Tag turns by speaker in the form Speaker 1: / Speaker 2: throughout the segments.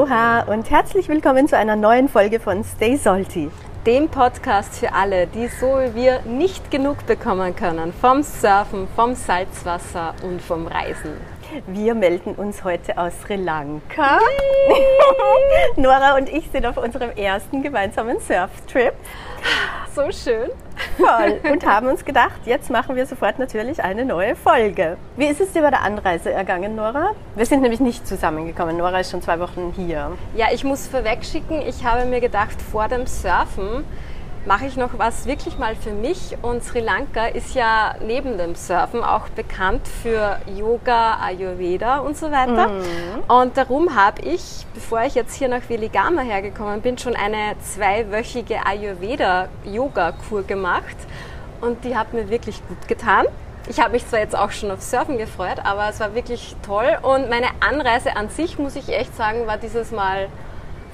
Speaker 1: Aloha und herzlich willkommen zu einer neuen Folge von Stay Salty.
Speaker 2: Dem Podcast für alle, die so wie wir nicht genug bekommen können vom Surfen, vom Salzwasser und vom Reisen.
Speaker 1: Wir melden uns heute aus Sri Lanka. Nora und ich sind auf unserem ersten gemeinsamen Surftrip.
Speaker 2: So schön.
Speaker 1: Toll. Und haben uns gedacht, jetzt machen wir sofort natürlich eine neue Folge. Wie ist es dir bei der Anreise ergangen, Nora? Wir sind nämlich nicht zusammengekommen. Nora ist schon zwei Wochen hier.
Speaker 2: Ja, ich muss vorwegschicken, ich habe mir gedacht, vor dem Surfen mache ich noch was wirklich mal für mich. Und Sri Lanka ist ja neben dem Surfen auch bekannt für Yoga, Ayurveda und so weiter. Mhm. Und darum habe ich, bevor ich jetzt hier nach Veligama hergekommen bin, schon eine zweiwöchige Ayurveda-Yoga-Kur gemacht. Und die hat mir wirklich gut getan. Ich habe mich zwar jetzt auch schon auf Surfen gefreut, aber es war wirklich toll. Und meine Anreise an sich, muss ich echt sagen, war dieses Mal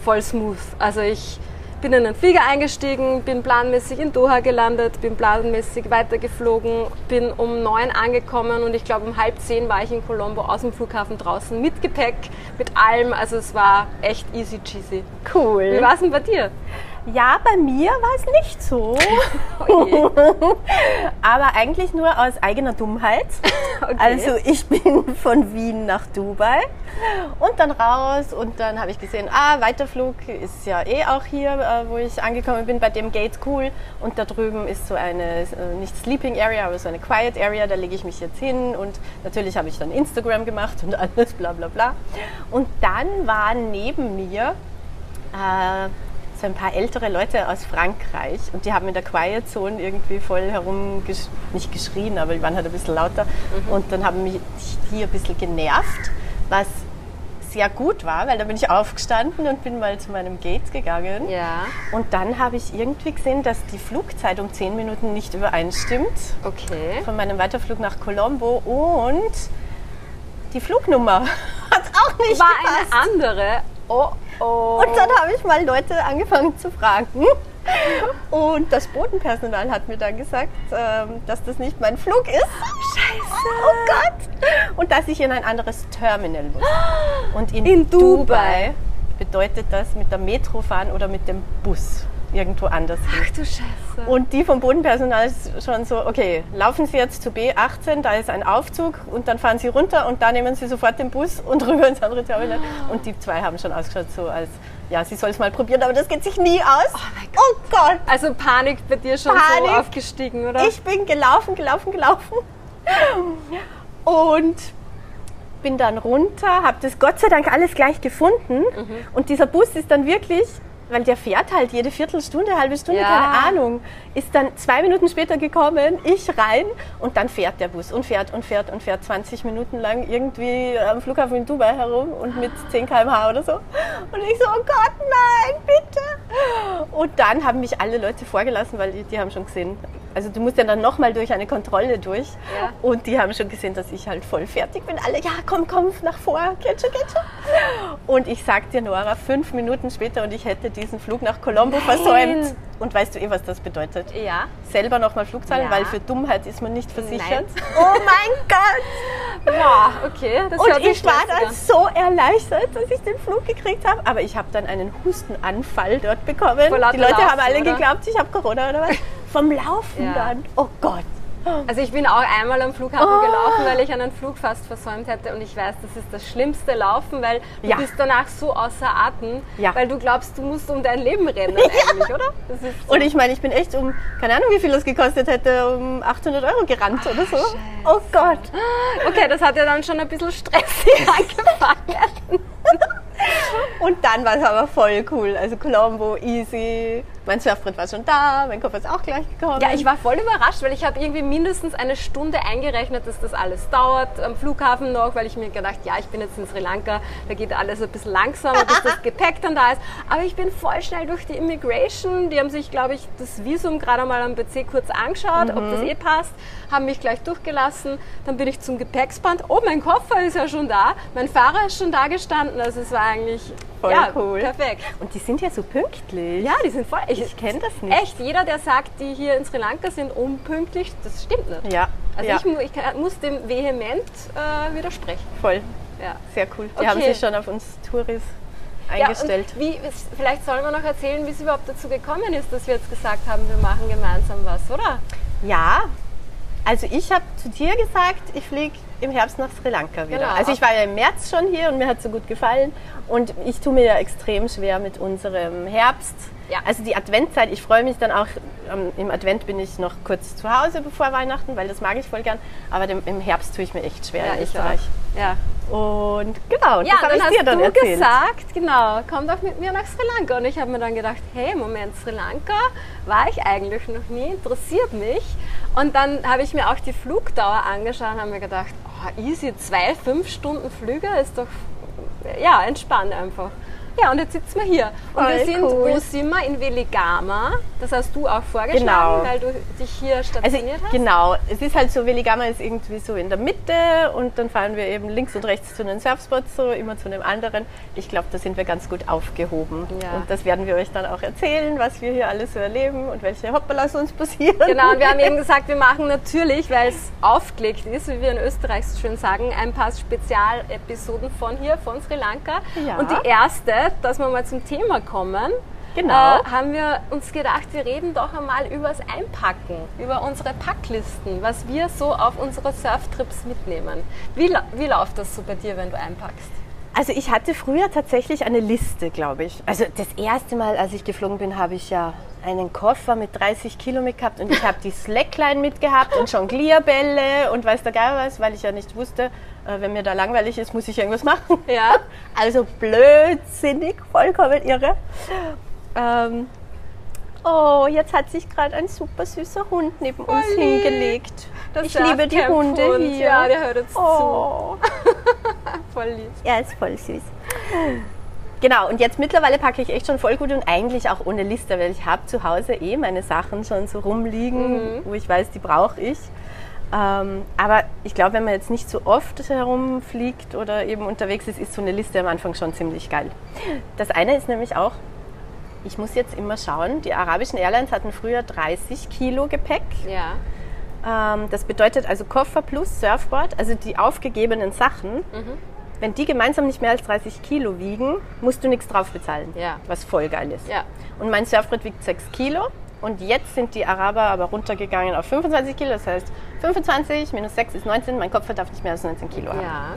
Speaker 2: voll smooth. Also ich bin in einen Flieger eingestiegen, bin planmäßig in Doha gelandet, bin planmäßig weitergeflogen, bin um neun angekommen und ich glaube um halb zehn war ich in Colombo aus dem Flughafen draußen mit Gepäck, mit allem. Also es war echt easy cheesy.
Speaker 1: Cool.
Speaker 2: Wie war es denn bei dir?
Speaker 1: Ja, bei mir war es nicht so. Aber eigentlich nur aus eigener Dummheit.
Speaker 2: Okay.
Speaker 1: Also ich bin von Wien nach Dubai und dann raus und dann habe ich gesehen, ah, Weiterflug ist ja eh auch hier, äh, wo ich angekommen bin, bei dem Gate cool. Und da drüben ist so eine, äh, nicht Sleeping Area, aber so eine Quiet Area, da lege ich mich jetzt hin und natürlich habe ich dann Instagram gemacht und alles, bla bla bla. Und dann waren neben mir äh, so ein paar ältere Leute aus Frankreich und die haben in der Quiet Zone irgendwie voll herum, gesch nicht geschrien, aber die waren halt ein bisschen lauter
Speaker 2: Mhm.
Speaker 1: und dann haben mich die ein bisschen genervt, was sehr gut war, weil da bin ich aufgestanden und bin mal zu meinem Gate gegangen
Speaker 2: Ja,
Speaker 1: und dann habe ich irgendwie gesehen, dass die Flugzeit um 10 Minuten nicht übereinstimmt
Speaker 2: okay.
Speaker 1: von meinem Weiterflug nach Colombo und die Flugnummer hat auch nicht
Speaker 2: War
Speaker 1: gepasst.
Speaker 2: eine andere. Oh oh.
Speaker 1: Und dann habe ich mal Leute angefangen zu fragen. Und das Bodenpersonal hat mir dann gesagt, ähm, dass das nicht mein Flug ist. Scheiße. Oh Gott. Und dass ich in ein anderes Terminal muss. Und in,
Speaker 2: In
Speaker 1: Dubai.
Speaker 2: Dubai.
Speaker 1: bedeutet das mit der Metro fahren oder mit dem Bus irgendwo anders hin.
Speaker 2: Ach du Scheiße.
Speaker 1: Und die vom Bodenpersonal ist schon so, okay, laufen Sie jetzt zu B18, da ist ein Aufzug und dann fahren Sie runter und da nehmen Sie sofort den Bus und rüber ins andere Terminal. Und die zwei haben schon ausgeschaut so als, ja, sie soll es mal probieren, aber das geht sich nie aus. Oh, Gott.
Speaker 2: also Panik bei dir schon
Speaker 1: Panik.
Speaker 2: so aufgestiegen, oder?
Speaker 1: Ich bin gelaufen, gelaufen, gelaufen und bin dann runter, habe das Gott sei Dank alles gleich gefunden und dieser Bus ist dann wirklich, weil der fährt halt jede Viertelstunde, halbe Stunde,
Speaker 2: Ja.
Speaker 1: keine Ahnung, ist dann zwei Minuten später gekommen, ich rein und dann fährt der Bus und fährt und fährt und fährt 20 Minuten lang irgendwie am Flughafen in Dubai herum und mit 10 km/h oder so. Und ich so, oh Gott, nein, bitte. Und dann haben mich alle Leute vorgelassen, weil die, die haben schon gesehen, also du musst ja dann nochmal durch eine Kontrolle durch.
Speaker 2: Ja.
Speaker 1: Und die haben schon gesehen, dass ich halt voll fertig bin. Alle, ja, komm, komm, nach vor, geht schon, geht schon. Und ich sag dir, Nora, fünf Minuten später und ich hätte diesen Flug nach Colombo versäumt. Und weißt du eh, was das bedeutet?
Speaker 2: ja.
Speaker 1: Selber nochmal Flug zahlen,
Speaker 2: Ja.
Speaker 1: weil für Dummheit ist man nicht versichert.
Speaker 2: Nein.
Speaker 1: Oh mein Gott!
Speaker 2: Boah, okay. Das
Speaker 1: Und ich war dann
Speaker 2: an.
Speaker 1: so erleichtert, dass ich den Flug gekriegt habe. Aber ich habe dann einen Hustenanfall dort bekommen. Die Leute haben
Speaker 2: Laufen,
Speaker 1: alle
Speaker 2: oder?
Speaker 1: geglaubt, ich habe Corona oder was. Vom Laufen
Speaker 2: Ja.
Speaker 1: dann. Oh Gott.
Speaker 2: Also ich bin auch einmal am Flughafen
Speaker 1: Oh.
Speaker 2: gelaufen, weil ich einen Flug fast versäumt hätte und ich weiß, das ist das schlimmste Laufen, weil du
Speaker 1: Ja.
Speaker 2: bist danach so außer Atem,
Speaker 1: Ja.
Speaker 2: weil du glaubst, du musst um dein Leben rennen eigentlich, oder? Das ist so.
Speaker 1: Und ich meine, ich bin echt um, keine Ahnung, wie viel das gekostet hätte, um 800 Euro gerannt oder so. Oh Gott.
Speaker 2: okay, das hat ja dann schon ein bisschen stressig angefangen.
Speaker 1: Und dann war es aber voll cool. Also Colombo, easy. Mein Surfbrett war schon da, mein Koffer ist auch gleich gekommen.
Speaker 2: Ja, ich war voll überrascht, weil ich habe irgendwie mindestens eine Stunde eingerechnet, dass das alles dauert am Flughafen noch, weil ich mir gedacht, ja, ich bin jetzt in Sri Lanka, da geht alles ein bisschen langsamer, bis das Gepäck dann da ist. Aber ich bin voll schnell durch die Immigration. Die haben sich, glaube ich, das Visum gerade mal am PC kurz angeschaut, ob das eh passt, haben mich gleich durchgelassen. Dann bin ich zum Gepäcksband. Oh, mein Koffer ist ja schon da. Mein Fahrer ist schon da gestanden. Also es war eigentlich
Speaker 1: Voll
Speaker 2: ja,
Speaker 1: cool.
Speaker 2: perfekt.
Speaker 1: Und die sind ja so pünktlich.
Speaker 2: Ja, die sind voll.
Speaker 1: Ich kenne das nicht.
Speaker 2: Echt, jeder, der sagt, die hier in Sri Lanka sind unpünktlich, das stimmt nicht.
Speaker 1: Ja,
Speaker 2: Also
Speaker 1: ja
Speaker 2: ich, ich kann- muss dem vehement äh, widersprechen.
Speaker 1: voll.
Speaker 2: Ja.
Speaker 1: Sehr cool. Die
Speaker 2: Okay.
Speaker 1: haben sich schon auf uns Touris eingestellt.
Speaker 2: Ja, wie, vielleicht sollen wir noch erzählen, wie es überhaupt dazu gekommen ist, dass wir jetzt gesagt haben, wir machen gemeinsam was, oder?
Speaker 1: Ja, also ich habe zu dir gesagt, ich fliege im Herbst nach Sri Lanka wieder.
Speaker 2: Genau.
Speaker 1: Also ich war ja im März schon hier und mir hat es so gut gefallen. Und ich tue mir ja extrem schwer mit unserem Herbst.
Speaker 2: Ja.
Speaker 1: Also die Adventzeit, ich freue mich dann auch, ähm, im Advent bin ich noch kurz zu Hause bevor Weihnachten, weil das mag ich voll gern. Aber dem, im Herbst tue ich mir echt schwer in
Speaker 2: ich
Speaker 1: Österreich.
Speaker 2: auch. Ja,
Speaker 1: Und genau,
Speaker 2: ja
Speaker 1: das habe ich
Speaker 2: hast
Speaker 1: dir dann
Speaker 2: du
Speaker 1: erzählt.
Speaker 2: gesagt, genau, komm doch mit mir nach Sri Lanka. Und ich habe mir dann gedacht, hey, Moment, Sri Lanka war ich eigentlich noch nie, interessiert mich. Und dann habe ich mir auch die Flugdauer angeschaut und habe mir gedacht, easy, zwei, fünf Stunden Flüge ist doch, ja, entspannt einfach. Ja, und jetzt sitzen wir hier. Und
Speaker 1: Voll
Speaker 2: wir sind,
Speaker 1: cool.
Speaker 2: wo sind wir? In Veligama. Das hast du auch vorgeschlagen,
Speaker 1: Genau.
Speaker 2: weil du dich hier
Speaker 1: Also
Speaker 2: stationiert hast.
Speaker 1: genau, es ist halt so, Veligama ist irgendwie so in der Mitte und dann fahren wir eben links und rechts zu den Surfspots, so immer zu einem anderen. Ich glaube, da sind wir ganz gut aufgehoben.
Speaker 2: Ja.
Speaker 1: Und das werden wir euch dann auch erzählen, was wir hier alles so erleben und welche Hoppalas uns passieren.
Speaker 2: Genau, und wir haben eben gesagt, wir machen natürlich, weil es aufgelegt ist, wie wir in Österreich so schön sagen, ein paar Spezialepisoden von hier, von Sri Lanka.
Speaker 1: Ja.
Speaker 2: Und die erste, dass wir mal zum Thema kommen,
Speaker 1: Genau.
Speaker 2: äh, haben wir uns gedacht, wir reden doch einmal übers Einpacken, über unsere Packlisten, was wir so auf unsere Surftrips mitnehmen. Wie, wie läuft das so bei dir, wenn du einpackst?
Speaker 1: Also ich hatte früher tatsächlich eine Liste, glaube ich. Also das erste Mal, als ich geflogen bin, habe ich ja einen Koffer mit 30 Kilo mitgehabt und ich habe die Slackline mitgehabt und Jonglierbälle und weiß der Geier was, weil ich ja nicht wusste, wenn mir da langweilig ist, muss ich irgendwas machen.
Speaker 2: Ja.
Speaker 1: Also blödsinnig, vollkommen irre. Ähm, oh, jetzt hat sich gerade ein super süßer Hund neben uns
Speaker 2: lieb.
Speaker 1: hingelegt.
Speaker 2: Das
Speaker 1: ich liebe die Hunde
Speaker 2: Surfcamp-Hund.
Speaker 1: hier.
Speaker 2: Ja, der hört uns
Speaker 1: oh.
Speaker 2: Voll lieb.
Speaker 1: Er ist voll süß. Genau, und jetzt mittlerweile packe ich echt schon voll gut und eigentlich auch ohne Liste, weil ich habe zu Hause eh meine Sachen schon so rumliegen, wo ich weiß, die brauche ich. Ähm, aber ich glaube, wenn man jetzt nicht so oft herumfliegt oder eben unterwegs ist, ist so eine Liste am Anfang schon ziemlich geil. Das eine ist nämlich auch, ich muss jetzt immer schauen, die arabischen Airlines hatten früher 30 Kilo Gepäck.
Speaker 2: Ja.
Speaker 1: Ähm, das bedeutet also Koffer plus Surfboard, also die aufgegebenen Sachen.
Speaker 2: Mhm.
Speaker 1: Wenn die gemeinsam nicht mehr als 30 Kilo wiegen, musst du nichts drauf bezahlen.
Speaker 2: Ja.
Speaker 1: Was voll geil ist.
Speaker 2: Ja.
Speaker 1: Und mein Surfbrett wiegt 6 Kilo. Und jetzt sind die Araber aber runtergegangen auf 25 Kilo. Das heißt, 25 minus 6 ist 19. Mein Kopf darf nicht mehr als 19 Kilo haben.
Speaker 2: Ja.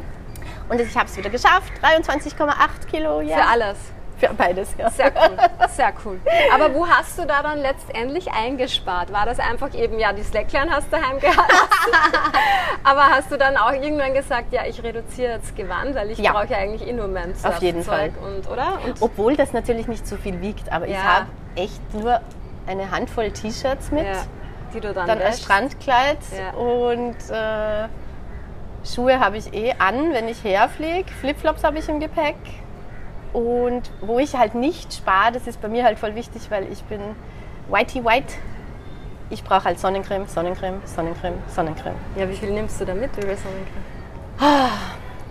Speaker 1: Und ich habe es wieder geschafft. 23,8 Kilo. Ja.
Speaker 2: Für alles.
Speaker 1: Für beides, ja.
Speaker 2: Sehr cool, sehr cool. Aber wo hast du da dann letztendlich eingespart? War das einfach eben, ja, die Slackline hast du daheim gehabt? Aber hast du dann auch irgendwann gesagt, ja, ich reduziere jetzt Gewand, weil ich
Speaker 1: Ja.
Speaker 2: brauche ja eigentlich eh nur mein
Speaker 1: Auf jeden
Speaker 2: Surfzeug Und, oder? Und
Speaker 1: Obwohl das natürlich nicht so viel wiegt. Aber ich
Speaker 2: Ja.
Speaker 1: habe echt nur eine Handvoll T-Shirts mit.
Speaker 2: ja, die du dann,
Speaker 1: dann ein. Strandkleid
Speaker 2: Ja.
Speaker 1: und äh, Schuhe habe ich eh an, wenn ich herfliege. Flipflops habe ich im Gepäck. Und wo ich halt nicht spare, das ist bei mir halt voll wichtig, weil ich bin whitey white. Ich brauche halt Sonnencreme, Sonnencreme, Sonnencreme, Sonnencreme.
Speaker 2: Ja, wie viel nimmst du da mit? Viel Sonnencreme?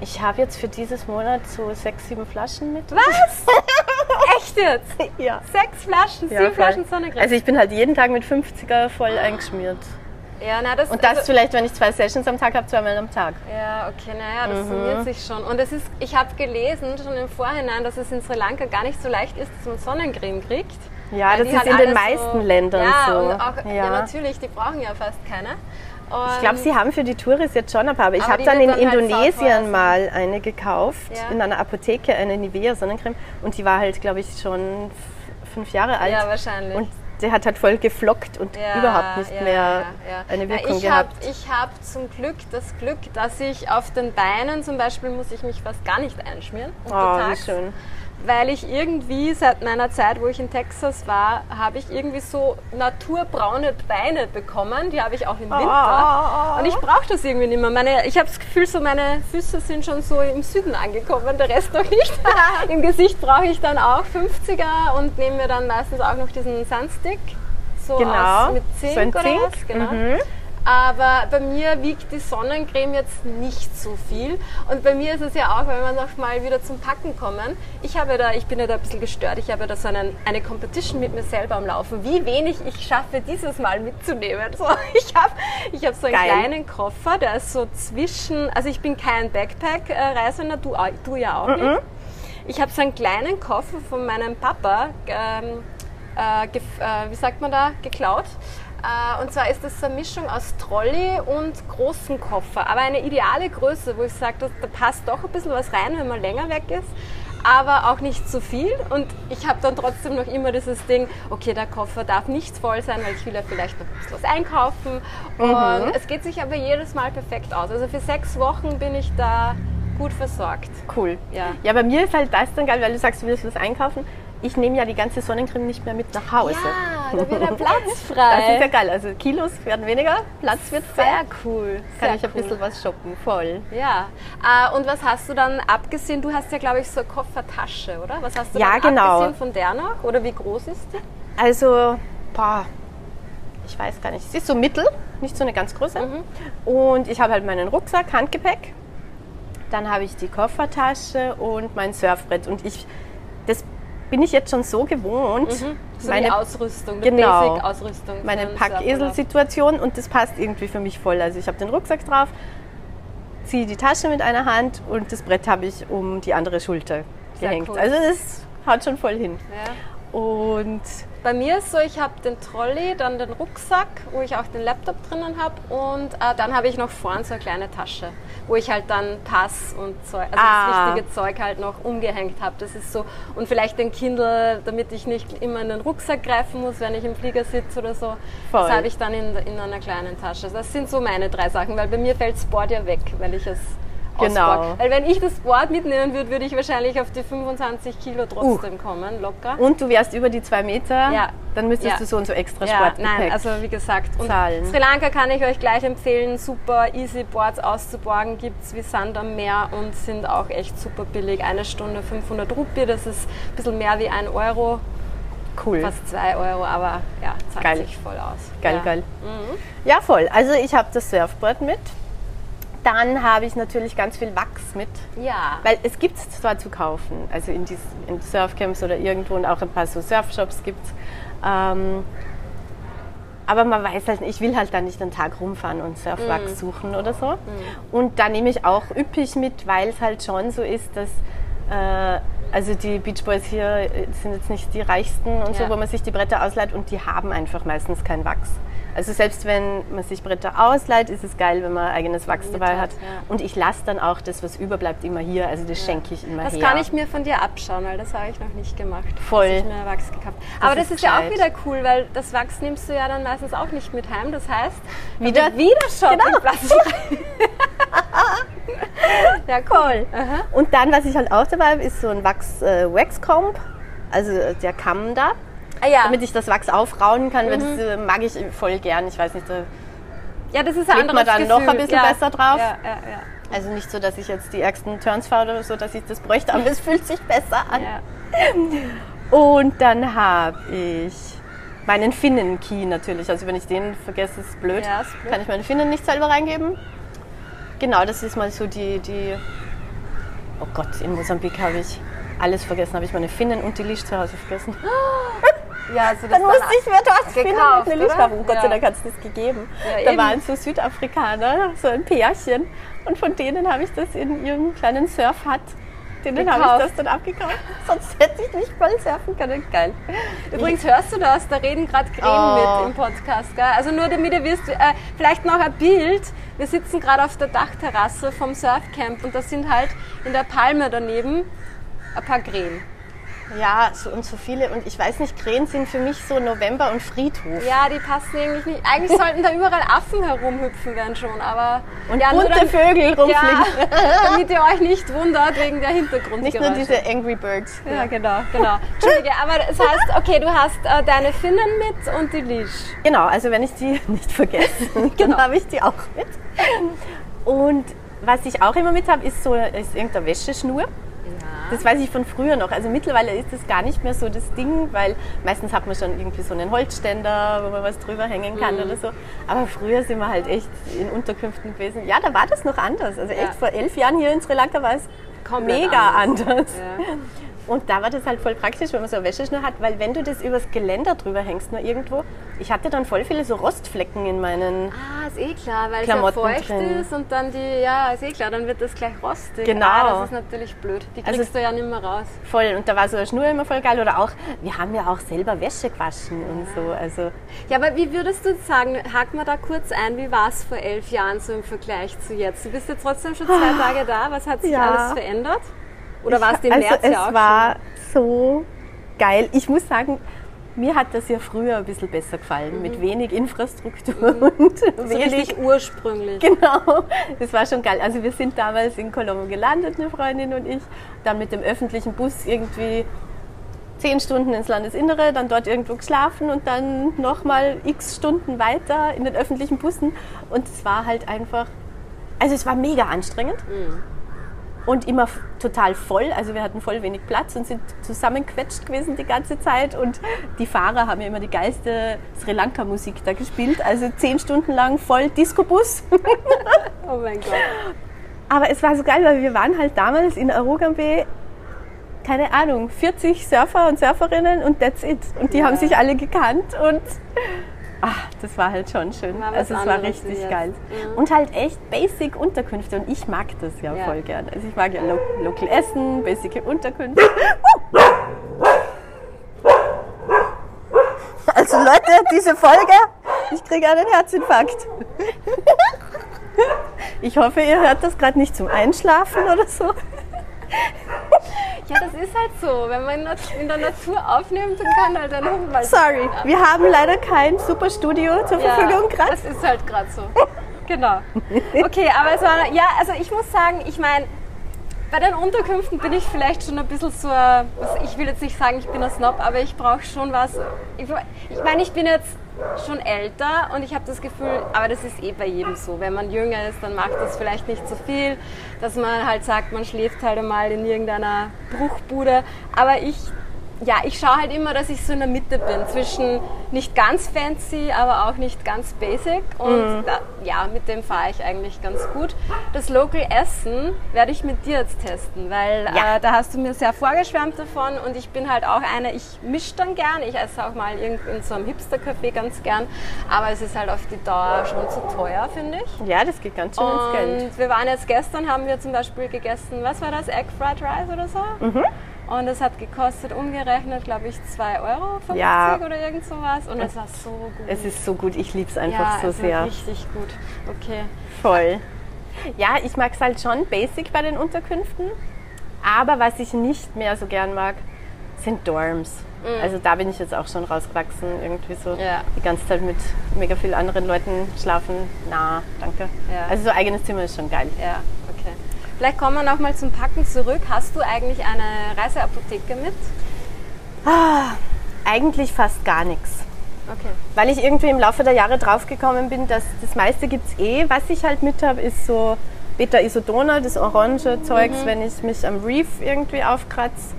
Speaker 1: Ich habe jetzt für dieses Monat so sechs, sieben Flaschen mit.
Speaker 2: Was? Echt jetzt?
Speaker 1: Ja.
Speaker 2: Sechs Flaschen,
Speaker 1: Ja,
Speaker 2: sieben
Speaker 1: voll.
Speaker 2: Flaschen Sonnencreme.
Speaker 1: Also ich bin halt jeden Tag mit 50er voll eingeschmiert.
Speaker 2: ja, na, das,
Speaker 1: Und das
Speaker 2: also,
Speaker 1: vielleicht, wenn ich zwei Sessions am Tag habe, zweimal am Tag.
Speaker 2: Ja, okay, naja, das
Speaker 1: Mhm.
Speaker 2: summiert sich schon. Und es ist, ich habe gelesen schon im Vorhinein, dass es in Sri Lanka gar nicht so leicht ist, dass man Sonnencreme kriegt.
Speaker 1: Ja, das ist
Speaker 2: halt
Speaker 1: in den meisten Ländern
Speaker 2: ja,
Speaker 1: so.
Speaker 2: Und auch, ja.
Speaker 1: Ja.
Speaker 2: natürlich, die brauchen ja fast keine. Und
Speaker 1: Ich glaube, sie haben für die Touris jetzt schon ein paar, aber ich habe dann in
Speaker 2: dann halt
Speaker 1: Indonesien
Speaker 2: sein.
Speaker 1: mal eine gekauft,
Speaker 2: Ja.
Speaker 1: in einer Apotheke, eine Nivea Sonnencreme und die war halt, glaube ich, schon fünf Jahre alt.
Speaker 2: Ja, wahrscheinlich.
Speaker 1: Und der hat halt voll geflockt und
Speaker 2: Ja,
Speaker 1: überhaupt nicht
Speaker 2: ja,
Speaker 1: mehr
Speaker 2: ja,
Speaker 1: eine Wirkung
Speaker 2: ich hab,
Speaker 1: gehabt.
Speaker 2: Ich habe zum Glück das Glück, dass ich auf den Beinen zum Beispiel muss ich mich fast gar nicht einschmieren.
Speaker 1: oh, wie schön.
Speaker 2: Weil ich irgendwie seit meiner Zeit, wo ich in Texas war, habe ich irgendwie so naturbraune Beine bekommen. Die habe ich auch im Winter.
Speaker 1: Oh.
Speaker 2: Und ich brauche das irgendwie nicht mehr. Meine, ich habe das Gefühl, so meine Füße sind schon so im Süden angekommen, der Rest noch nicht. Im Gesicht brauche ich dann auch 50er und nehme mir dann meistens auch noch diesen Sunstick. So
Speaker 1: Genau,
Speaker 2: aus, mit Zink,
Speaker 1: so ein
Speaker 2: oder
Speaker 1: Zink,
Speaker 2: was? Genau.
Speaker 1: mhm.
Speaker 2: Aber bei mir wiegt die Sonnencreme jetzt nicht so viel. Und bei mir ist es ja auch, wenn wir noch mal wieder zum Packen kommen, ich habe da, ich bin ja da ein bisschen gestört, ich habe da so einen, eine Competition mit mir selber am Laufen, wie wenig ich schaffe, dieses Mal mitzunehmen. So, ich habe ich hab so einen
Speaker 1: Geil.
Speaker 2: kleinen Koffer, der ist so zwischen, also ich bin kein Backpack-Reisender, du, du ja auch nicht. Ich habe so einen kleinen Koffer von meinem Papa, ähm, äh, äh, wie sagt man da, geklaut. Äh, und zwar ist das eine Mischung aus Trolley und großen Koffer. Aber eine ideale Größe, wo ich sage, da passt doch ein bisschen was rein, wenn man länger weg ist. Aber auch nicht zu viel. Und ich habe dann trotzdem noch immer dieses Ding, okay, der Koffer darf nicht voll sein, weil ich will ja vielleicht noch ein bisschen was einkaufen. Und es geht sich aber jedes Mal perfekt aus. Also für sechs Wochen bin ich da gut versorgt.
Speaker 1: Cool.
Speaker 2: Ja.
Speaker 1: ja, bei mir ist halt das dann geil, weil du sagst, du willst was einkaufen. Ich nehme ja die ganze Sonnencreme nicht mehr mit nach Hause.
Speaker 2: Ja, da wird der Platz
Speaker 1: Das ist
Speaker 2: frei.
Speaker 1: ja geil. Also Kilos werden weniger, Platz wird frei.
Speaker 2: Sehr cool.
Speaker 1: Kann
Speaker 2: Sehr
Speaker 1: ich ein
Speaker 2: cool.
Speaker 1: bisschen was shoppen, voll.
Speaker 2: Ja. Äh, und was hast du dann abgesehen? Du hast ja, glaube ich, so eine Koffertasche, oder? Was hast du
Speaker 1: Ja,
Speaker 2: dann
Speaker 1: genau.
Speaker 2: abgesehen von der noch? Oder wie groß ist die?
Speaker 1: Also, boah, ich weiß gar nicht. Sie ist so mittel, nicht so eine ganz große.
Speaker 2: Mhm.
Speaker 1: Und ich habe halt meinen Rucksack, Handgepäck. Dann habe ich die Koffertasche und mein Surfbrett. Und ich, bin ich jetzt schon so gewohnt.
Speaker 2: So die
Speaker 1: Meine,
Speaker 2: Ausrüstung,
Speaker 1: Genau.
Speaker 2: Basic-Ausrüstung.
Speaker 1: meine. Packeselsituation und das passt irgendwie für mich voll. Also ich habe den Rucksack drauf, ziehe die Tasche mit einer Hand und das Brett habe ich um die andere Schulter
Speaker 2: Sehr
Speaker 1: gehängt.
Speaker 2: cool.
Speaker 1: Also das haut schon voll hin.
Speaker 2: Ja.
Speaker 1: Und
Speaker 2: Bei mir ist so, ich habe den Trolley, dann den Rucksack, wo ich auch den Laptop drinnen habe und äh, dann habe ich noch vorn so eine kleine Tasche, wo ich halt dann Pass und Zeug, also
Speaker 1: Ah.
Speaker 2: das wichtige Zeug halt noch umgehängt habe. Das ist so und vielleicht den Kindle, damit ich nicht immer in den Rucksack greifen muss, wenn ich im Flieger sitze oder so.
Speaker 1: Voll.
Speaker 2: Das habe ich dann in, in einer kleinen Tasche. Das sind so meine drei Sachen, weil bei mir fällt Board ja weg, weil ich es
Speaker 1: Genau.
Speaker 2: Weil wenn ich das Board mitnehmen würde, würde ich wahrscheinlich auf die 25 Kilo trotzdem kommen, locker.
Speaker 1: Und du wärst über die zwei Meter,
Speaker 2: Ja.
Speaker 1: dann müsstest
Speaker 2: Ja.
Speaker 1: du so und so extra
Speaker 2: Ja,
Speaker 1: Sportgepäck.
Speaker 2: nein, also wie gesagt.
Speaker 1: Zahlen.
Speaker 2: Sri Lanka kann ich euch gleich empfehlen, super easy Boards auszuborgen, gibt es wie Sand am Meer und sind auch echt super billig. Eine Stunde 500 Rupie, das ist ein bisschen mehr wie ein Euro,
Speaker 1: cool.
Speaker 2: fast zwei Euro, aber ja, zahlt
Speaker 1: Geil.
Speaker 2: sich voll aus.
Speaker 1: Geil,
Speaker 2: ja.
Speaker 1: geil. Ja, voll. Also ich habe das Surfboard mit. Dann habe ich natürlich ganz viel Wachs mit.
Speaker 2: Ja,
Speaker 1: Weil es gibt es zwar zu kaufen, also in, dies, in Surfcamps oder irgendwo und auch ein paar so Surfshops gibt es. Ähm, aber man weiß halt, nicht, ich will halt dann nicht einen Tag rumfahren und Surfwachs
Speaker 2: Mhm.
Speaker 1: suchen oder so. Und da nehme ich auch üppig mit, weil es halt schon so ist, dass äh, also die Beach Boys hier äh, sind jetzt nicht die reichsten und
Speaker 2: Ja.
Speaker 1: so, wo man sich die Bretter ausleiht und die haben einfach meistens kein Wachs. Also selbst wenn man sich Bretter ausleiht, ist es geil, wenn man eigenes Wachs
Speaker 2: Mit
Speaker 1: dabei
Speaker 2: hat, ja.
Speaker 1: Und ich lasse dann auch das, was überbleibt, immer hier. Also das schenke ich immer
Speaker 2: das
Speaker 1: her.
Speaker 2: kann ich mir von dir abschauen, weil das habe ich noch nicht gemacht.
Speaker 1: Voll.
Speaker 2: Ich mir Wachs gekauft. Aber das
Speaker 1: ist
Speaker 2: ist, ja auch wieder cool, weil das Wachs nimmst du ja dann meistens auch nicht mit heim. Das heißt,
Speaker 1: Wieder-
Speaker 2: wieder Shoppingplatz frei.
Speaker 1: Ja, cool. Und dann, was ich halt auch dabei habe, ist so ein Wachs äh, Waxcomb, also äh, der Kamm da,
Speaker 2: Ah, ja.
Speaker 1: damit ich das Wachs aufrauen kann, weil das äh, mag ich voll gern. Ich weiß nicht, da,
Speaker 2: ja, das ist ein
Speaker 1: man dann noch
Speaker 2: Gefühl.
Speaker 1: ein bisschen
Speaker 2: ja.
Speaker 1: besser drauf.
Speaker 2: Ja, ja, ja.
Speaker 1: also nicht so, dass ich jetzt die ärgsten Turns fahre oder so, dass ich das bräuchte, aber es fühlt sich besser an.
Speaker 2: ja.
Speaker 1: Und dann habe ich meinen Finnen-Key natürlich. Also wenn ich den vergesse, ist blöd.
Speaker 2: Ja, ist blöd.
Speaker 1: Kann ich meine Finnen nicht selber reingeben. Genau, das ist mal so die, die Oh Gott, in Mosambik habe ich alles vergessen. Habe ich meine Finnen und die Lisch zu Hause vergessen.
Speaker 2: Ja, also das
Speaker 1: Dann musste ich mir dort Finnen und eine
Speaker 2: oder?
Speaker 1: kaufen. Gott sei
Speaker 2: Ja.
Speaker 1: Dank hat es das gegeben.
Speaker 2: Ja,
Speaker 1: da waren so Südafrikaner, so ein Pärchen. Und von denen habe ich das in ihrem kleinen Surf-Hut. Denen habe ich das dann abgekauft. Sonst hätte ich nicht mal surfen können. Geil.
Speaker 2: Übrigens hörst du das, da reden gerade Krähen
Speaker 1: Oh.
Speaker 2: mit im Podcast. Gell? Also nur damit ihr wisst, äh, vielleicht noch ein Bild. Wir sitzen gerade auf der Dachterrasse vom Surfcamp und da sind halt in der Palme daneben ein paar Krähen.
Speaker 1: Ja, so und so viele. Und ich weiß nicht, Krähen sind für mich so November und Friedhof.
Speaker 2: Ja, die passen eigentlich nicht. Eigentlich sollten da überall Affen herumhüpfen werden schon, aber
Speaker 1: Und
Speaker 2: ja, nur
Speaker 1: bunte
Speaker 2: dann-
Speaker 1: Vögel rumfliegen.
Speaker 2: Ja, damit ihr euch nicht wundert wegen der Hintergrundgeräusche.
Speaker 1: Nicht nur diese Angry Birds.
Speaker 2: Ja, genau, genau. Entschuldige, aber das heißt, okay, du hast äh, deine Finnen mit und die Leash.
Speaker 1: Genau, also wenn ich die nicht vergesse,
Speaker 2: Genau.
Speaker 1: dann habe ich die auch mit. Und was ich auch immer mit habe, ist so ist irgendeine Wäscheschnur. Das weiß ich von früher noch. Also mittlerweile ist das gar nicht mehr so das Ding, weil meistens hat man schon irgendwie so einen Holzständer, wo man was drüber hängen kann
Speaker 2: Mhm.
Speaker 1: oder so. Aber früher sind wir halt echt in Unterkünften gewesen. Ja, da war das noch anders. Also echt
Speaker 2: Ja.
Speaker 1: vor elf Jahren hier in Sri Lanka war es
Speaker 2: Komplett
Speaker 1: mega
Speaker 2: anders.
Speaker 1: anders.
Speaker 2: Ja.
Speaker 1: Und da war das halt voll praktisch, wenn man so eine Wäscheschnur hat, weil wenn du das übers Geländer drüber hängst, nur irgendwo, ich hatte dann voll viele so Rostflecken in meinen.
Speaker 2: Ah, ist eh klar, weil
Speaker 1: Klamotten
Speaker 2: es ja feucht
Speaker 1: drin.
Speaker 2: ist und dann die, ja, ist eh klar, dann wird das gleich rostig.
Speaker 1: Genau.
Speaker 2: Ah, das ist natürlich blöd. Die kriegst
Speaker 1: Also-
Speaker 2: du ja nicht mehr raus.
Speaker 1: Voll. Und da war so eine Schnur immer voll geil. Oder auch, wir haben ja auch selber Wäsche gewaschen und so. Also
Speaker 2: Ja, aber wie würdest du sagen, haken wir da kurz ein, wie war es vor elf Jahren so im Vergleich zu jetzt? Du bist jetzt trotzdem schon zwei Tage da, was hat sich
Speaker 1: Ja.
Speaker 2: alles verändert? Oder war es im
Speaker 1: also
Speaker 2: März
Speaker 1: es
Speaker 2: ja auch
Speaker 1: war so geil. Ich muss sagen, mir hat das ja früher ein bisschen besser gefallen, mit wenig Infrastruktur und
Speaker 2: schon? Mhm. so
Speaker 1: wenig
Speaker 2: ursprünglich.
Speaker 1: Genau, das war schon geil. Also wir sind damals in Colombo gelandet, eine Freundin und ich, dann mit dem öffentlichen Bus irgendwie zehn Stunden ins Landesinnere, dann dort irgendwo geschlafen und dann nochmal x Stunden weiter in den öffentlichen Bussen. Und es war halt einfach, also es war mega anstrengend und immer total voll. Also wir hatten voll wenig Platz und sind zusammengequetscht gewesen die ganze Zeit. Und die Fahrer haben ja immer die geilste Sri Lanka-Musik da gespielt. Also zehn Stunden lang voll Disco-Bus.
Speaker 2: Oh mein Gott.
Speaker 1: Aber es war so geil, weil wir waren halt damals in Arugambe, keine Ahnung, 40 Surfer und Surferinnen und that's it. Und die
Speaker 2: Ja.
Speaker 1: haben sich alle gekannt und ach, das war halt schon schön.
Speaker 2: Was
Speaker 1: also es war richtig geil.
Speaker 2: Mhm.
Speaker 1: Und halt echt basic Unterkünfte und ich mag das ja,
Speaker 2: Ja.
Speaker 1: voll gern. Also ich mag ja lo local Essen, basic Unterkünfte. Also Leute, diese Folge, ich kriege einen Herzinfarkt. Ich hoffe, ihr hört das gerade nicht zum Einschlafen oder so.
Speaker 2: Ja, das ist halt so. Wenn man in der Natur aufnimmt, dann kann halt dann mal.
Speaker 1: Sorry, wir haben leider kein super Studio zur
Speaker 2: Ja,
Speaker 1: Verfügung gerade.
Speaker 2: Das ist halt gerade so. Genau. Okay, aber es war, ja, also ich muss sagen, ich meine, bei den Unterkünften bin ich vielleicht schon ein bisschen so, ich will jetzt nicht sagen, ich bin ein Snob, aber ich brauche schon was. Ich, ich meine, ich bin jetzt schon älter und ich habe das Gefühl, aber das ist eh bei jedem so. Wenn man jünger ist, dann macht das vielleicht nicht so viel, dass man halt sagt, man schläft halt einmal in irgendeiner Bruchbude. Aber ich ja, ich schaue halt immer, dass ich so in der Mitte bin, zwischen nicht ganz fancy, aber auch nicht ganz basic. Und da, ja, mit dem fahre ich eigentlich ganz gut. Das Local Essen werde ich mit dir jetzt testen, weil
Speaker 1: Ja.
Speaker 2: äh, da hast du mir sehr vorgeschwärmt davon und ich bin halt auch eine, ich mische dann gern, ich esse auch mal irgendwo in so einem Hipster-Café ganz gern, aber es ist halt auf die Dauer schon zu teuer, finde ich.
Speaker 1: Ja, das geht ganz schön ins Geld.
Speaker 2: Und wir waren jetzt gestern, haben wir zum Beispiel gegessen, was war das, Egg Fried Rice oder so?
Speaker 1: Mhm.
Speaker 2: Und es hat gekostet, umgerechnet, glaube ich, 2,50 Euro
Speaker 1: Ja.
Speaker 2: oder irgend sowas. Und es war so gut.
Speaker 1: Es ist so gut, ich liebe es
Speaker 2: ja,
Speaker 1: einfach so
Speaker 2: es war
Speaker 1: sehr.
Speaker 2: richtig gut. Okay.
Speaker 1: Voll. Ja, ich mag es halt schon basic bei den Unterkünften. Aber was ich nicht mehr so gern mag, sind Dorms. Also da bin ich jetzt auch schon rausgewachsen, irgendwie so
Speaker 2: Ja.
Speaker 1: die ganze Zeit mit mega vielen anderen Leuten schlafen. Na, danke.
Speaker 2: Ja.
Speaker 1: Also so eigenes Zimmer ist schon geil.
Speaker 2: Ja. Vielleicht kommen wir noch mal zum Packen zurück. Hast du eigentlich eine Reiseapotheke mit?
Speaker 1: Eigentlich fast gar nichts.
Speaker 2: Okay.
Speaker 1: Weil ich irgendwie im Laufe der Jahre draufgekommen bin, dass das meiste gibt es eh. Was ich halt mit habe, ist so Beta-Isodona, das orange Zeugs, wenn ich mich am Reef irgendwie aufkratze.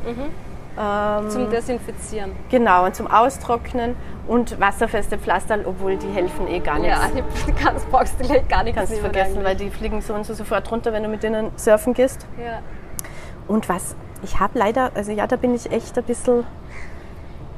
Speaker 1: Ähm,
Speaker 2: Zum Desinfizieren.
Speaker 1: genau, und zum Austrocknen und wasserfeste Pflaster, obwohl die helfen eh gar nichts.
Speaker 2: Ja, die kannst, brauchst du gar nichts
Speaker 1: Kannst du vergessen, weil
Speaker 2: eigentlich.
Speaker 1: die fliegen so und so sofort runter, wenn du mit denen surfen gehst.
Speaker 2: Ja.
Speaker 1: Und was, ich habe leider, also ja, da bin ich echt ein bisschen,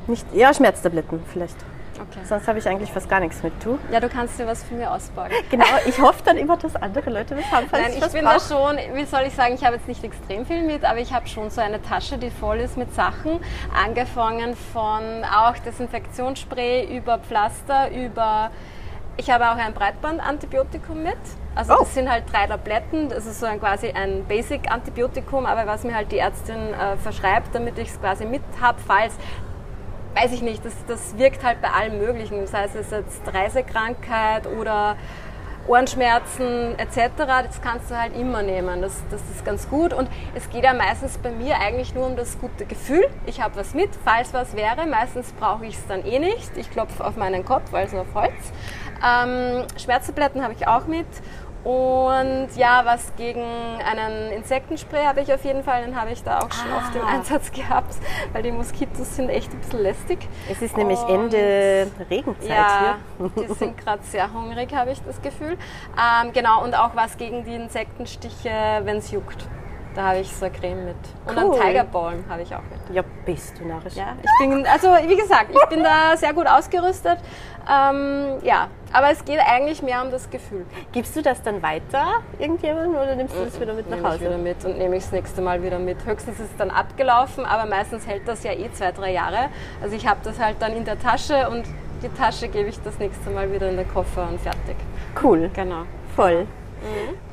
Speaker 1: nicht, ja, Schmerztabletten vielleicht.
Speaker 2: Okay.
Speaker 1: Sonst habe ich eigentlich fast gar nichts mit, du?
Speaker 2: ja, du kannst dir was von mir ausbauen.
Speaker 1: Genau, ich hoffe dann immer, dass andere Leute das haben, falls
Speaker 2: Nein,
Speaker 1: ich
Speaker 2: ich bin da
Speaker 1: brauche.
Speaker 2: schon, wie soll ich sagen, ich habe jetzt nicht extrem viel mit, aber ich habe schon so eine Tasche, die voll ist mit Sachen. Angefangen von auch Desinfektionsspray über Pflaster, über. Ich habe auch ein Breitband-Antibiotikum mit. Also
Speaker 1: Oh.
Speaker 2: das sind halt drei Tabletten. Das ist so ein, quasi ein Basic-Antibiotikum, aber was mir halt die Ärztin äh, verschreibt, damit ich es quasi mit habe, falls weiß ich nicht, das, das wirkt halt bei allem Möglichen. Heißt, es jetzt Reisekrankheit oder Ohrenschmerzen etc. Das kannst du halt immer nehmen. Das, das ist ganz gut. Und es geht ja meistens bei mir eigentlich nur um das gute Gefühl. Ich habe was mit, falls was wäre. Meistens brauche ich es dann eh nicht. Ich klopfe auf meinen Kopf, weil es nur auf Holz. Ähm, Schmerztabletten habe ich auch mit. Und ja, was gegen einen Insektenspray habe ich auf jeden Fall, den habe ich da auch schon oft im
Speaker 1: Ah.
Speaker 2: Einsatz gehabt, weil die Moskitos sind echt ein bisschen lästig.
Speaker 1: Es ist nämlich
Speaker 2: Und-
Speaker 1: Ende Regenzeit
Speaker 2: Ja,
Speaker 1: hier.
Speaker 2: die sind gerade sehr hungrig, habe ich das Gefühl. Ähm, genau, und auch was gegen die Insektenstiche, wenn es juckt. Da habe ich so eine Creme mit. Und
Speaker 1: Cool.
Speaker 2: einen Tiger Balm habe ich auch mit.
Speaker 1: Ja, bist du narrisch.
Speaker 2: Ja, ich bin, also wie gesagt, ich bin da sehr gut ausgerüstet. Ähm, ja, aber es geht eigentlich mehr um das Gefühl.
Speaker 1: Gibst du das dann weiter irgendjemandem oder nimmst du das wieder mit nach
Speaker 2: Nehme ich
Speaker 1: Hause?
Speaker 2: wieder mit und nehme ich das nächste Mal wieder mit. Höchstens ist es dann abgelaufen, aber meistens hält das ja eh zwei, drei Jahre. Also ich habe das halt dann in der Tasche und die Tasche gebe ich das nächste Mal wieder in den Koffer und fertig.
Speaker 1: Cool,
Speaker 2: Genau.
Speaker 1: voll.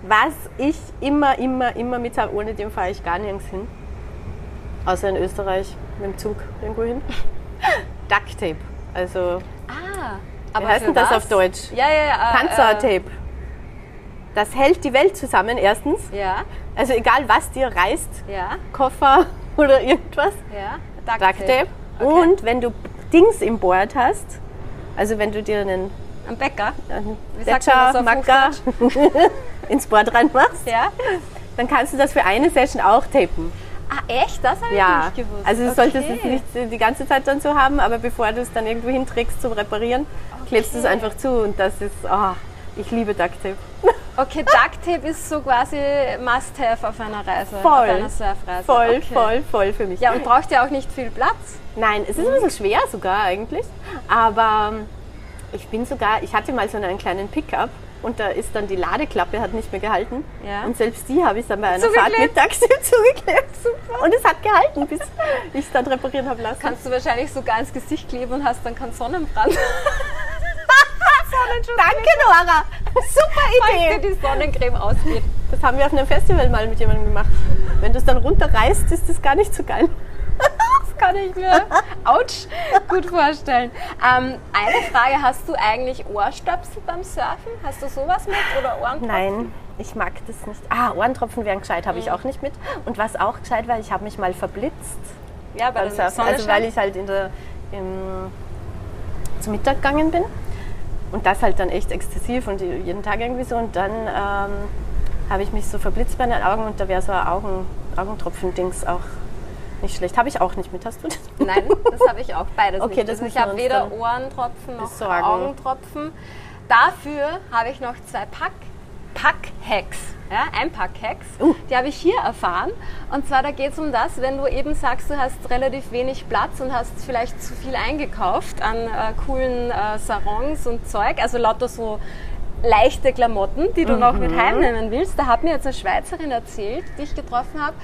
Speaker 1: Was ich immer, immer, immer mit habe, ohne den fahre ich gar nirgends hin. Außer in Österreich mit dem Zug irgendwo hin. Duct Tape. Also
Speaker 2: Ah,
Speaker 1: Wie heißt denn das
Speaker 2: was?
Speaker 1: auf Deutsch?
Speaker 2: Ja, ja, ja. äh,
Speaker 1: Panzertape. Das hält die Welt zusammen, erstens.
Speaker 2: Ja,
Speaker 1: Also egal was dir reißt,
Speaker 2: ja,
Speaker 1: Koffer oder irgendwas,
Speaker 2: ja.
Speaker 1: Duct Tape.
Speaker 2: Okay.
Speaker 1: Und wenn du Dings im Board hast, also wenn du dir einen,
Speaker 2: Am Bäcker.
Speaker 1: Detscher, Macker ins Board reinmachst,
Speaker 2: Ja.
Speaker 1: dann kannst du das für eine Session auch tapen.
Speaker 2: Ah, echt? Das habe ich
Speaker 1: Ja,
Speaker 2: nicht gewusst.
Speaker 1: also du
Speaker 2: okay.
Speaker 1: solltest es nicht die ganze Zeit dann so haben, aber bevor du es dann irgendwo hinträgst zum Reparieren, klebst du es einfach zu und das ist, oh, ich liebe Duct Tape.
Speaker 2: Okay, Duct Tape ist so quasi Must-Have auf einer Reise.
Speaker 1: Voll.
Speaker 2: Auf einer Surfreise.
Speaker 1: Voll,
Speaker 2: okay.
Speaker 1: voll, voll für mich.
Speaker 2: Ja, und braucht ja auch nicht viel Platz.
Speaker 1: Nein, es ist ein bisschen schwer sogar eigentlich, aber ähm, ich bin sogar, ich hatte mal so einen kleinen Pickup und da ist dann die Ladeklappe hat nicht mehr gehalten
Speaker 2: Ja.
Speaker 1: und selbst die habe ich dann bei einer Fahrt mit Taxi zugeklebt. Super. Und es hat gehalten, bis ich es dann reparieren habe lassen.
Speaker 2: Kannst du wahrscheinlich sogar ins Gesicht kleben und hast dann keinen Sonnenbrand.
Speaker 1: Danke Nora, super
Speaker 2: Falls
Speaker 1: Idee.
Speaker 2: dir die Sonnencreme ausgeht.
Speaker 1: Das haben wir auf einem Festival mal mit jemandem gemacht. Wenn du es dann runterreißt, ist das gar nicht so geil.
Speaker 2: Das kann ich mir, ouch, gut vorstellen. Ähm, eine Frage, hast du eigentlich Ohrstöpsel beim Surfen? Hast du sowas mit oder Ohrentropfen?
Speaker 1: Nein, ich mag das nicht. Ah, Ohrentropfen wären gescheit, habe
Speaker 2: Mhm.
Speaker 1: ich auch nicht mit. Und was auch gescheit war, ich habe mich mal verblitzt.
Speaker 2: Ja, bei
Speaker 1: beim Surfen. Also weil ich halt in der, im, zum Mittag gegangen bin. Und das halt dann echt exzessiv und jeden Tag irgendwie so. Und dann ähm, habe ich mich so verblitzt bei den Augen und da wäre so ein Augen, Augentropfen-Dings auch nicht schlecht. Habe ich auch nicht mit. Hast du das?
Speaker 2: Nein, das habe ich auch beides
Speaker 1: Okay,
Speaker 2: nicht.
Speaker 1: das
Speaker 2: Also ich habe weder Ohrentropfen noch
Speaker 1: besorgen.
Speaker 2: Augentropfen. Dafür habe ich noch zwei Pack, Pack-Hacks. Ja, Einpack-Hacks.
Speaker 1: Uh.
Speaker 2: Die habe ich hier erfahren. Und zwar, da geht es um das, wenn du eben sagst, du hast relativ wenig Platz und hast vielleicht zu viel eingekauft an äh, coolen äh, Sarons und Zeug, also lauter so leichte Klamotten, die du noch mit heimnehmen willst. Da hat mir jetzt eine Schweizerin erzählt, die ich getroffen habe.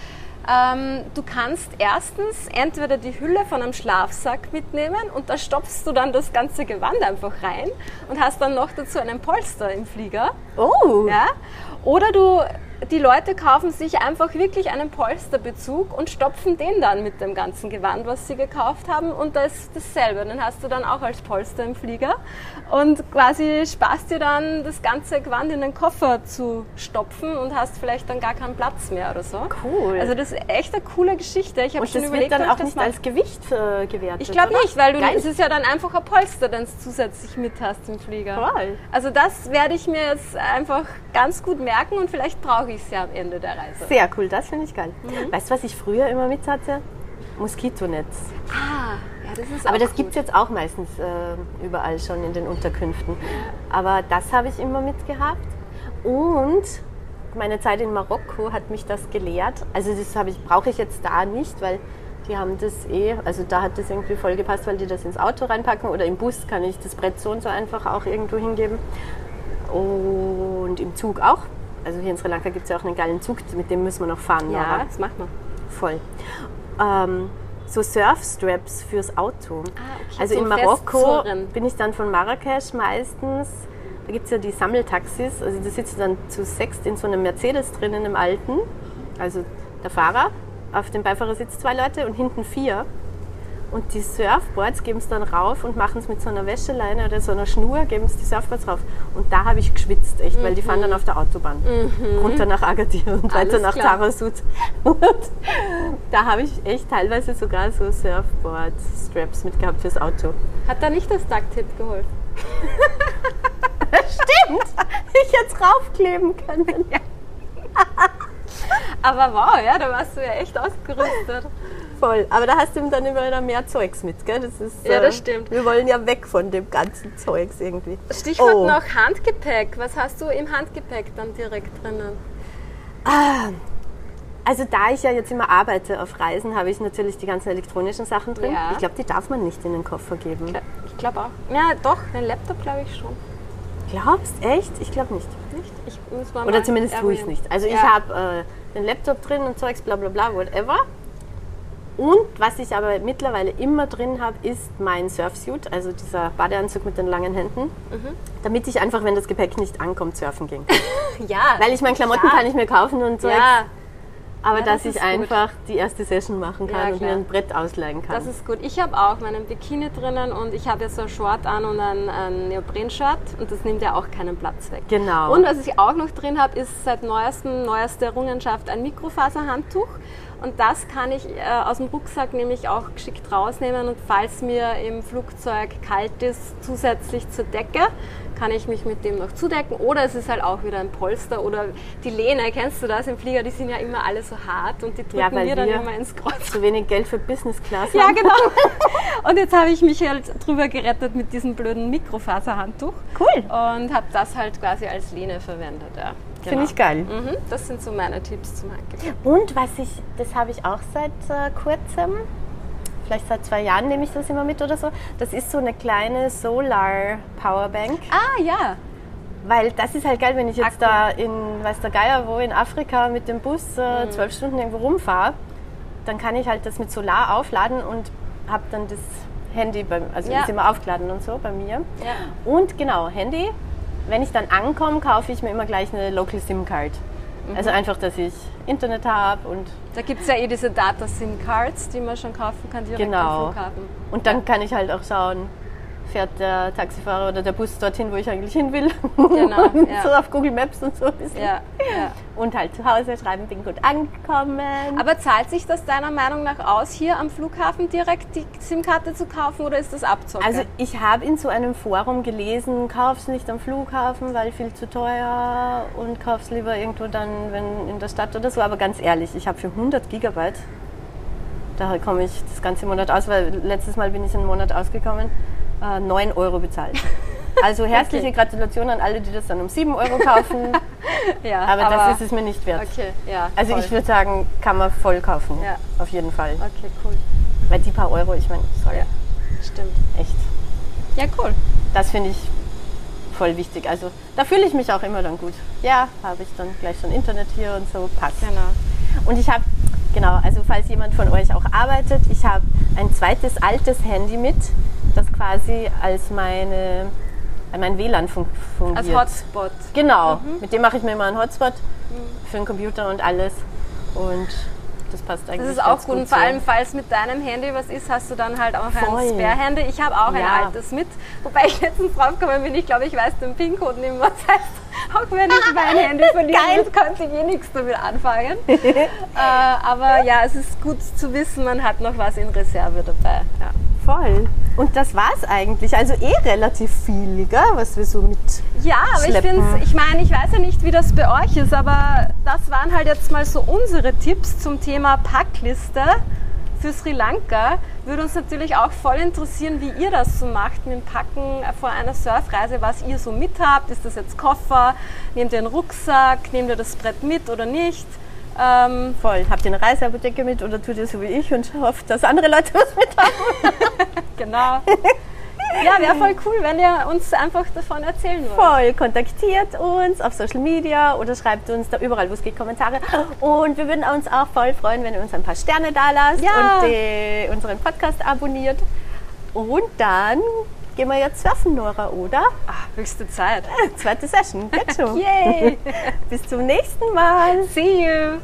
Speaker 2: Ähm, du kannst erstens entweder die Hülle von einem Schlafsack mitnehmen und da stopfst du dann das ganze Gewand einfach rein und hast dann noch dazu einen Polster im Flieger.
Speaker 1: Oh,
Speaker 2: Ja? Oder du, die Leute kaufen sich einfach wirklich einen Polsterbezug und stopfen den dann mit dem ganzen Gewand, was sie gekauft haben. Und das ist dasselbe. Den hast du dann auch als Polster im Flieger. Und quasi sparst dir dann das ganze Gewand in den Koffer zu stopfen und hast vielleicht dann gar keinen Platz mehr oder so.
Speaker 1: Cool.
Speaker 2: Also das ist echt eine coole Geschichte. Ich habe schon
Speaker 1: das
Speaker 2: überlegt,
Speaker 1: wird dann auch nicht als Gewicht äh, gewertet.
Speaker 2: Ich glaube nicht, weil du
Speaker 1: Geil.
Speaker 2: es ist ja dann einfach ein Polster, den du zusätzlich mit hast im Flieger.
Speaker 1: Voll.
Speaker 2: Also das werde ich mir jetzt einfach ganz gut merken und vielleicht brauche ich es ja am Ende der Reise.
Speaker 1: Sehr cool, das finde ich geil.
Speaker 2: Mhm.
Speaker 1: Weißt du, was ich früher immer mit hatte? Moskitonetz.
Speaker 2: Ah, ja, das ist
Speaker 1: Aber das gibt es jetzt auch meistens äh, überall schon in den Unterkünften. Aber das habe ich immer mitgehabt. Und meine Zeit in Marokko hat mich das gelehrt. Also das ich, brauche ich jetzt da nicht, weil die haben das eh, also da hat das irgendwie voll gepasst, weil die das ins Auto reinpacken oder im Bus kann ich das Brett so und so einfach auch irgendwo hingeben. Und im Zug auch. Also hier in Sri Lanka gibt es ja auch einen geilen Zug, mit dem müssen wir noch fahren.
Speaker 2: Ja,
Speaker 1: Nora.
Speaker 2: das macht man.
Speaker 1: Voll. Ähm, so Surfstraps fürs Auto.
Speaker 2: Ah, okay,
Speaker 1: Also
Speaker 2: zum
Speaker 1: in Marokko
Speaker 2: Festzurren.
Speaker 1: bin ich dann von Marrakesch meistens. Da gibt es ja die Sammeltaxis. Also da sitzt dann zu sechst in so einem Mercedes drinnen im alten. Also der Fahrer, auf dem Beifahrersitz zwei Leute und hinten vier. Und die Surfboards geben es dann rauf und machen es mit so einer Wäscheleine oder so einer Schnur, geben es die Surfboards rauf. Und da habe ich geschwitzt, echt, weil die fahren dann auf der Autobahn. Runter nach Agadir und weiter
Speaker 2: Mhm. Alles
Speaker 1: nach
Speaker 2: klar.
Speaker 1: Tarasut. Und da habe ich echt teilweise sogar so Surfboard-Straps mitgehabt fürs Auto.
Speaker 2: Hat da nicht das Duct-Tip geholfen?
Speaker 1: Stimmt! Ich jetzt raufkleben können.
Speaker 2: Aber wow, ja, da warst du ja echt ausgerüstet.
Speaker 1: Voll. Aber da hast du dann immer noch mehr Zeugs mit, gell? Das ist,
Speaker 2: Ja, das stimmt.
Speaker 1: Wir wollen ja weg von dem ganzen Zeugs irgendwie.
Speaker 2: Stichwort
Speaker 1: Oh.
Speaker 2: noch Handgepäck. Was hast du im Handgepäck dann direkt drinnen?
Speaker 1: Also da ich ja jetzt immer arbeite auf Reisen, habe ich natürlich die ganzen elektronischen Sachen drin.
Speaker 2: Ja.
Speaker 1: Ich glaube, die darf man nicht in den Koffer geben.
Speaker 2: Ich glaube auch. Ja, doch, den Laptop glaube ich schon.
Speaker 1: Glaubst echt? Ich glaube nicht.
Speaker 2: Nicht? Ich muss mal
Speaker 1: Oder
Speaker 2: mal
Speaker 1: zumindest tue ich es nicht. Also ich
Speaker 2: Ja.
Speaker 1: habe äh, den Laptop drin und Zeugs, bla bla bla, whatever. Und was ich aber mittlerweile immer drin habe, ist mein Surfsuit, also dieser Badeanzug mit den langen Händen,
Speaker 2: Mhm.
Speaker 1: damit ich einfach, wenn das Gepäck nicht ankommt, surfen ging.
Speaker 2: Ja.
Speaker 1: Weil ich meine, Klamotten
Speaker 2: Ja.
Speaker 1: kann ich mir kaufen und Zeugs,
Speaker 2: ja,
Speaker 1: aber
Speaker 2: Ja,
Speaker 1: dass
Speaker 2: das
Speaker 1: ich
Speaker 2: ist gut.
Speaker 1: einfach die erste Session machen kann
Speaker 2: Ja,
Speaker 1: und mir ein Brett ausleihen kann.
Speaker 2: das ist gut. Ich habe auch meinen Bikini drinnen und ich habe jetzt so ein Short an und ein, ein Neopren-Shirt und das nimmt ja auch keinen Platz weg.
Speaker 1: Genau.
Speaker 2: Und was ich auch noch drin habe, ist seit neuestem, neueste Errungenschaft ein Mikrofaserhandtuch. Und das kann ich äh, aus dem Rucksack nämlich auch geschickt rausnehmen und falls mir im Flugzeug kalt ist, zusätzlich zur Decke, kann ich mich mit dem noch zudecken. Oder es ist halt auch wieder ein Polster oder die Lehne, kennst du das im Flieger, die sind ja immer alle so hart und die drücken
Speaker 1: Ja,
Speaker 2: mir dann immer ins Kreuz.
Speaker 1: Zu wenig Geld für Business Class.
Speaker 2: Ja,
Speaker 1: haben.
Speaker 2: genau. Und jetzt habe ich mich halt drüber gerettet mit diesem blöden Mikrofaserhandtuch.
Speaker 1: Cool.
Speaker 2: Und habe das halt quasi als Lehne verwendet. Ja. Genau.
Speaker 1: Finde ich geil.
Speaker 2: Mhm, das sind so meine Tipps zum Handgepäck.
Speaker 1: Und was ich, das habe ich auch seit äh, kurzem, vielleicht seit zwei Jahren nehme ich das immer mit oder so. Das ist so eine kleine Solar Powerbank.
Speaker 2: Ah, ja.
Speaker 1: Weil das ist halt geil, wenn ich jetzt
Speaker 2: Akku.
Speaker 1: da in, weiß der Geier wo, in Afrika mit dem Bus
Speaker 2: Mhm.
Speaker 1: äh, zwölf Stunden irgendwo rumfahre, dann kann ich halt das mit Solar aufladen und habe dann das Handy, beim, also
Speaker 2: Ja.
Speaker 1: ist immer aufgeladen und so bei mir.
Speaker 2: Ja.
Speaker 1: Und genau, Handy. Wenn ich dann ankomme, kaufe ich mir immer gleich eine Local SIM-Card.
Speaker 2: Mhm.
Speaker 1: Also einfach, dass ich Internet habe und,
Speaker 2: Da gibt es ja eh diese Data-SIM-Cards, die man schon kaufen kann direkt
Speaker 1: Genau.
Speaker 2: am Flughafen.
Speaker 1: und dann kann ich halt auch schauen, fährt der Taxifahrer oder der Bus dorthin, wo ich eigentlich hin will.
Speaker 2: Genau, ja.
Speaker 1: so auf Google Maps und so ein bisschen.
Speaker 2: Ja, ja.
Speaker 1: Und halt zu Hause schreiben, bin gut angekommen.
Speaker 2: Aber zahlt sich das deiner Meinung nach aus, hier am Flughafen direkt die SIM-Karte zu kaufen oder ist das Abzocke?
Speaker 1: also ich habe in so einem Forum gelesen, kauf's nicht am Flughafen, weil viel zu teuer und kauf's lieber irgendwo dann, wenn in der Stadt oder so. Aber ganz ehrlich, ich habe für 100 Gigabyte, da komme ich das ganze Monat aus, weil letztes Mal bin ich einen Monat ausgekommen, äh, 9 Euro bezahlt. Also herzliche
Speaker 2: Okay.
Speaker 1: Gratulation an alle, die das dann um 7 Euro kaufen,
Speaker 2: ja,
Speaker 1: aber, das ist es mir nicht wert.
Speaker 2: Okay, ja.
Speaker 1: Also
Speaker 2: voll.
Speaker 1: ich würde sagen, kann man voll kaufen,
Speaker 2: Ja.
Speaker 1: auf jeden Fall.
Speaker 2: Okay, cool.
Speaker 1: Weil die paar Euro, ich meine, sorry,
Speaker 2: Ja, stimmt.
Speaker 1: echt.
Speaker 2: Ja, cool.
Speaker 1: Das finde ich voll wichtig. Also da fühle ich mich auch immer dann gut. Ja, habe ich dann gleich schon Internet hier und so, passt.
Speaker 2: Genau.
Speaker 1: Und ich habe, genau, also falls jemand von euch auch arbeitet, ich habe ein zweites altes Handy mit, das quasi als meine, äh, mein WLAN fun
Speaker 2: Als
Speaker 1: fungiert.
Speaker 2: Hotspot.
Speaker 1: Genau, mit dem mache ich mir immer einen Hotspot für den Computer und alles. Und das passt eigentlich.
Speaker 2: Das ist auch
Speaker 1: ganz
Speaker 2: gut. Und vor allem, falls mit deinem Handy was ist, hast du dann halt auch
Speaker 1: Voll.
Speaker 2: ein Spare-Handy. Ich habe auch ein
Speaker 1: Ja.
Speaker 2: altes mit. Wobei ich letztens draufgekommen bin, ich glaube, ich weiß den PIN-Code nicht mehr. Das heißt, auch wenn ich mein Handy verlieren
Speaker 1: Geil.
Speaker 2: könnte ich eh nichts damit anfangen. äh, aber ja, es ist gut zu wissen, man hat noch was in Reserve dabei. Ja.
Speaker 1: Voll. Und das war's eigentlich. Also eh relativ viel, gell, was wir so mit.
Speaker 2: Ja, aber ich finde ich meine, ich weiß ja nicht, wie das bei euch ist, aber das waren halt jetzt mal so unsere Tipps zum Thema Packliste für Sri Lanka. Würde uns natürlich auch voll interessieren, wie ihr das so macht mit dem Packen vor einer Surfreise, was ihr so mit habt. Ist das jetzt Koffer? Nehmt ihr einen Rucksack? Nehmt ihr das Brett mit oder nicht? Ähm,
Speaker 1: Voll. Habt ihr eine Reiseapotheke mit oder tut ihr so wie ich und hofft, dass andere Leute was mit haben?
Speaker 2: genau. Ja, wäre voll cool, wenn ihr uns einfach davon erzählen wollt.
Speaker 1: Voll. Kontaktiert uns auf Social Media oder schreibt uns da überall, wo es geht, Kommentare. Und wir würden uns auch voll freuen, wenn ihr uns ein paar Sterne da lasst
Speaker 2: Ja.
Speaker 1: und die, unseren Podcast abonniert. Und dann gehen wir jetzt surfen, Nora, oder?
Speaker 2: Ah, höchste Zeit.
Speaker 1: Zweite Session. Geht schon.
Speaker 2: Yay!
Speaker 1: Bis zum nächsten Mal.
Speaker 2: See you!